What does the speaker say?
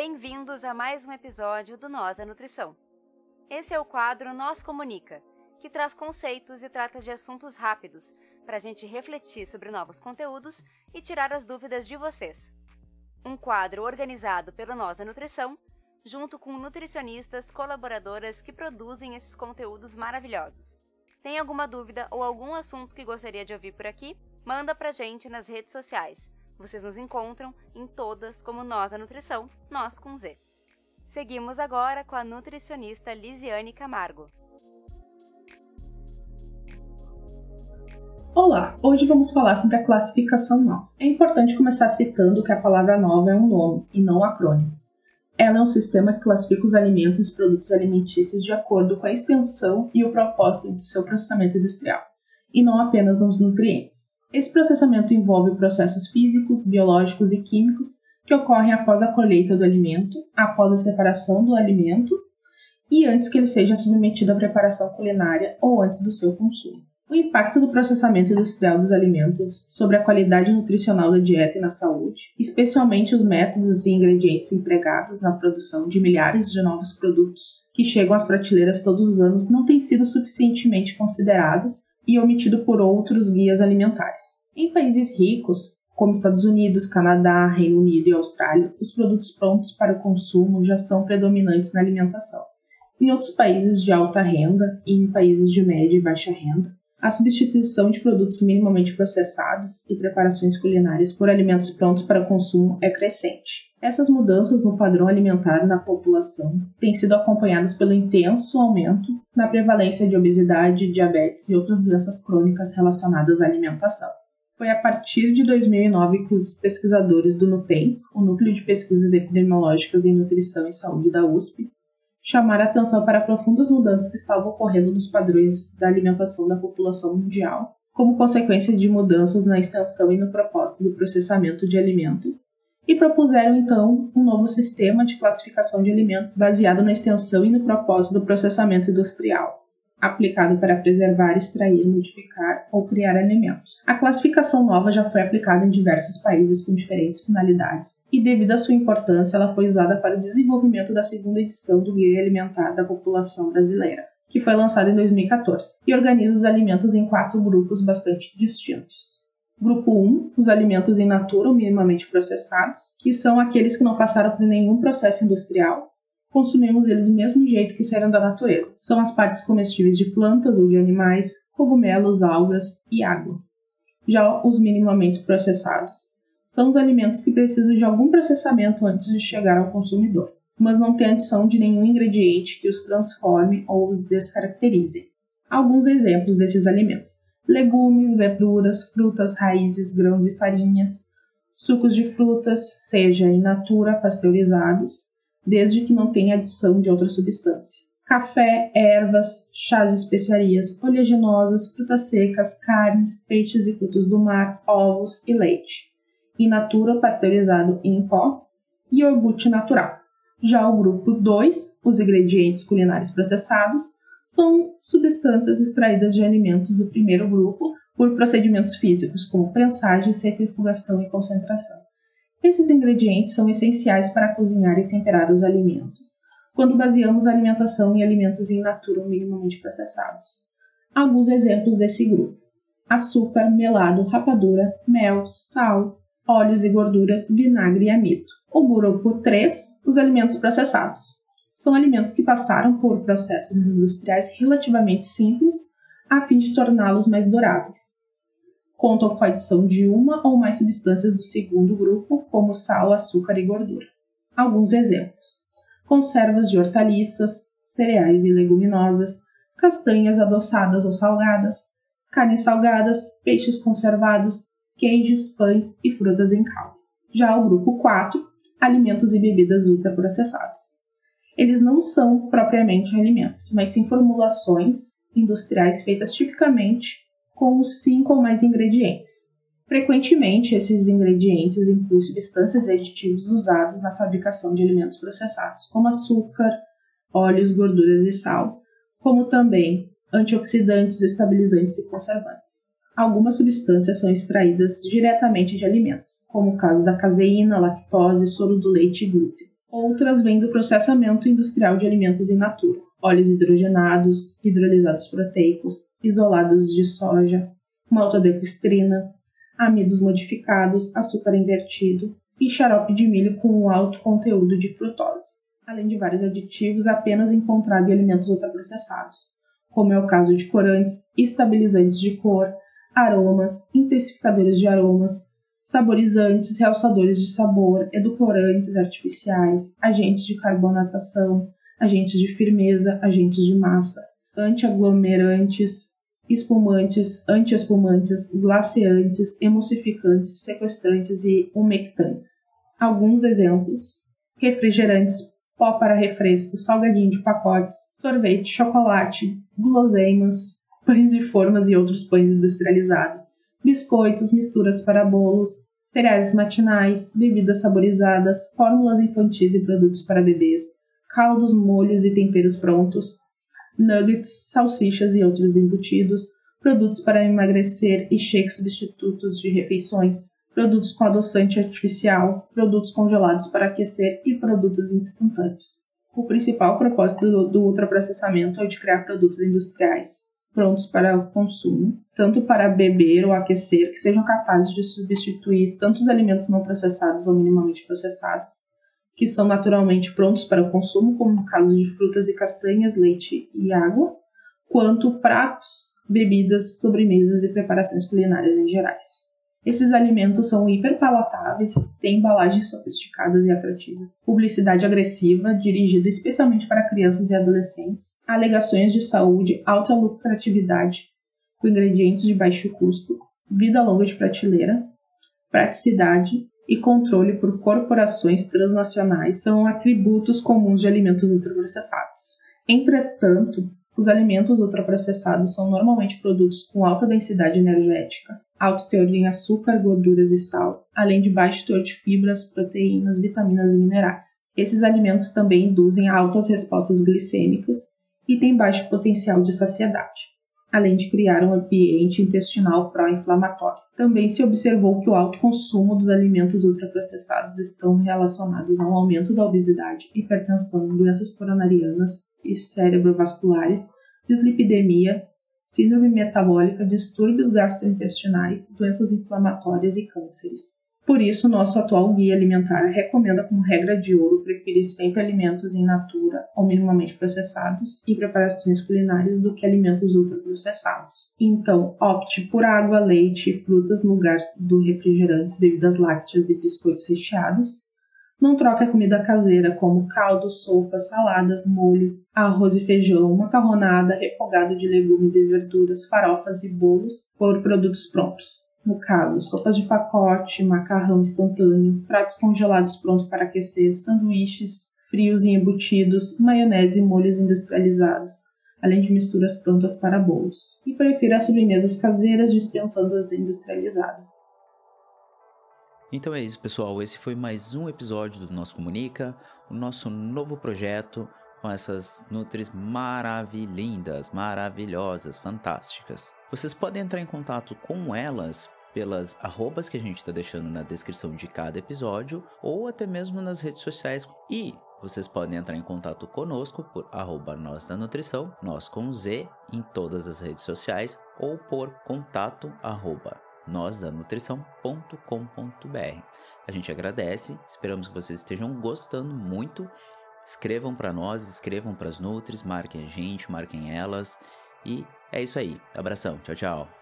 Bem-vindos a mais um episódio do Nós a Nutrição. Esse é o quadro Nós Comunica, que traz conceitos e trata de assuntos rápidos para a gente refletir sobre novos conteúdos e tirar as dúvidas de vocês. Um quadro organizado pelo Nós a Nutrição, junto com nutricionistas colaboradoras que produzem esses conteúdos maravilhosos. Tem alguma dúvida ou algum assunto que gostaria de ouvir por aqui? Manda pra gente nas redes sociais. Vocês nos encontram em todas como Nós a Nutrição, nós com Z. Seguimos agora com a nutricionista Lisiane Camargo. Olá, hoje vamos falar sobre a classificação nova. É importante começar citando que a palavra nova é um nome e não um acrônimo. Ela é um sistema que classifica os alimentos e produtos alimentícios de acordo com a extensão e o propósito do seu processamento industrial, e não apenas os nutrientes. Esse processamento envolve processos físicos, biológicos e químicos que ocorrem após a colheita do alimento, após a separação do alimento e antes que ele seja submetido à preparação culinária ou antes do seu consumo. O impacto do processamento industrial dos alimentos sobre a qualidade nutricional da dieta e na saúde, especialmente os métodos e ingredientes empregados na produção de milhares de novos produtos que chegam às prateleiras todos os anos, não tem sido suficientemente considerados e omitido por outros guias alimentares. Em países ricos, como Estados Unidos, Canadá, Reino Unido e Austrália, os produtos prontos para o consumo já são predominantes na alimentação. Em outros países de alta renda e em países de média e baixa renda, a substituição de produtos minimamente processados e preparações culinárias por alimentos prontos para consumo é crescente. Essas mudanças no padrão alimentar na população têm sido acompanhadas pelo intenso aumento na prevalência de obesidade, diabetes e outras doenças crônicas relacionadas à alimentação. Foi a partir de 2009 que os pesquisadores do NUPENS, o Núcleo de Pesquisas Epidemiológicas em Nutrição e Saúde da USP, chamar atenção para profundas mudanças que estavam ocorrendo nos padrões da alimentação da população mundial, como consequência de mudanças na extensão e no propósito do processamento de alimentos, e propuseram então um novo sistema de classificação de alimentos baseado na extensão e no propósito do processamento industrial aplicado para preservar, extrair, modificar ou criar alimentos. A classificação nova já foi aplicada em diversos países com diferentes finalidades, e devido à sua importância, ela foi usada para o desenvolvimento da segunda edição do Guia Alimentar da População Brasileira, que foi lançada em 2014, e organiza os alimentos em quatro grupos bastante distintos. Grupo 1, os alimentos in natura ou minimamente processados, que são aqueles que não passaram por nenhum processo industrial consumimos eles do mesmo jeito que saíram da natureza. São as partes comestíveis de plantas ou de animais, cogumelos, algas e água. Já os minimamente processados são os alimentos que precisam de algum processamento antes de chegar ao consumidor, mas não têm adição de nenhum ingrediente que os transforme ou os descaracterize. Alguns exemplos desses alimentos: legumes, verduras, frutas, raízes, grãos e farinhas, sucos de frutas, seja in natura pasteurizados, desde que não tenha adição de outra substância. Café, ervas, chás especiarias, oleaginosas, frutas secas, carnes, peixes e frutos do mar, ovos e leite. In natura pasteurizado em pó e iogurte natural. Já o grupo 2, os ingredientes culinários processados, são substâncias extraídas de alimentos do primeiro grupo por procedimentos físicos, como prensagem, centrifugação e concentração. Esses ingredientes são essenciais para cozinhar e temperar os alimentos, quando baseamos a alimentação em alimentos in natura ou minimamente processados. Alguns exemplos desse grupo: açúcar, melado, rapadura, mel, sal, óleos e gorduras, vinagre e amido. O grupo 3, os alimentos processados. São alimentos que passaram por processos industriais relativamente simples a fim de torná-los mais duráveis contam com a adição de uma ou mais substâncias do segundo grupo, como sal, açúcar e gordura. Alguns exemplos: conservas de hortaliças, cereais e leguminosas, castanhas adoçadas ou salgadas, carnes salgadas, peixes conservados, queijos, pães e frutas em caldo. Já o grupo 4, alimentos e bebidas ultraprocessados. Eles não são propriamente alimentos, mas sim formulações industriais feitas tipicamente com cinco ou mais ingredientes. Frequentemente, esses ingredientes incluem substâncias e aditivos usados na fabricação de alimentos processados, como açúcar, óleos, gorduras e sal, como também antioxidantes, estabilizantes e conservantes. Algumas substâncias são extraídas diretamente de alimentos, como o caso da caseína, lactose, soro do leite e glúten. Outras vêm do processamento industrial de alimentos in natura, óleos hidrogenados, hidrolisados proteicos, isolados de soja, maltodexistrina, amidos modificados, açúcar invertido e xarope de milho com alto conteúdo de frutose, além de vários aditivos apenas encontrados em alimentos ultraprocessados, como é o caso de corantes, estabilizantes de cor, aromas, intensificadores de aromas, saborizantes, realçadores de sabor, edulcorantes artificiais, agentes de carbonatação, agentes de firmeza, agentes de massa, antiaglomerantes, espumantes, antiespumantes, glaciantes, emulsificantes, sequestrantes e umectantes. Alguns exemplos: refrigerantes, pó para refresco, salgadinho de pacotes, sorvete, chocolate, guloseimas, pães de formas e outros pães industrializados, biscoitos, misturas para bolos, cereais matinais, bebidas saborizadas, fórmulas infantis e produtos para bebês, caldos, molhos e temperos prontos, nuggets, salsichas e outros embutidos, produtos para emagrecer e shakes substitutos de refeições, produtos com adoçante artificial, produtos congelados para aquecer e produtos instantâneos. O principal propósito do, do ultraprocessamento é o de criar produtos industriais prontos para o consumo, tanto para beber ou aquecer, que sejam capazes de substituir tanto os alimentos não processados ou minimamente processados, que são naturalmente prontos para o consumo, como no caso de frutas e castanhas, leite e água, quanto pratos, bebidas, sobremesas e preparações culinárias em gerais. Esses alimentos são hiperpalatáveis, têm embalagens sofisticadas e atrativas, publicidade agressiva dirigida especialmente para crianças e adolescentes, alegações de saúde, alta lucratividade, com ingredientes de baixo custo, vida longa de prateleira, praticidade e controle por corporações transnacionais são atributos comuns de alimentos ultraprocessados. Entretanto, os alimentos ultraprocessados são normalmente produtos com alta densidade energética, alto teor em açúcar, gorduras e sal, além de baixo teor de fibras, proteínas, vitaminas e minerais. Esses alimentos também induzem altas respostas glicêmicas e têm baixo potencial de saciedade além de criar um ambiente intestinal pró-inflamatório. Também se observou que o alto consumo dos alimentos ultraprocessados estão relacionados ao aumento da obesidade, hipertensão, doenças coronarianas e cerebrovasculares, dislipidemia, síndrome metabólica, distúrbios gastrointestinais, doenças inflamatórias e cânceres. Por isso, nosso atual guia alimentar recomenda como regra de ouro preferir sempre alimentos in natura ou minimamente processados em preparações culinárias do que alimentos ultraprocessados. Então, opte por água, leite e frutas no lugar do refrigerantes, bebidas lácteas e biscoitos recheados. Não troque a comida caseira como caldo, sopas, saladas, molho, arroz e feijão, macarronada, refogado de legumes e verduras, farofas e bolos por produtos prontos no caso, sopas de pacote, macarrão instantâneo, pratos congelados prontos para aquecer, sanduíches frios e embutidos, maionese e molhos industrializados, além de misturas prontas para bolos. E prefira as sobremesas caseiras dispensando as industrializadas. Então é isso, pessoal. Esse foi mais um episódio do Nosso Comunica, o nosso novo projeto com essas nutris maravilhindas, maravilhosas, fantásticas. Vocês podem entrar em contato com elas pelas arrobas que a gente está deixando na descrição de cada episódio ou até mesmo nas redes sociais. E vocês podem entrar em contato conosco por arroba nós da nutrição, nós com Z em todas as redes sociais ou por contato arroba nósdanutrição.com.br. A gente agradece, esperamos que vocês estejam gostando muito. Escrevam para nós, escrevam para as Nutris, marquem a gente, marquem elas. E é isso aí. Abração, tchau, tchau.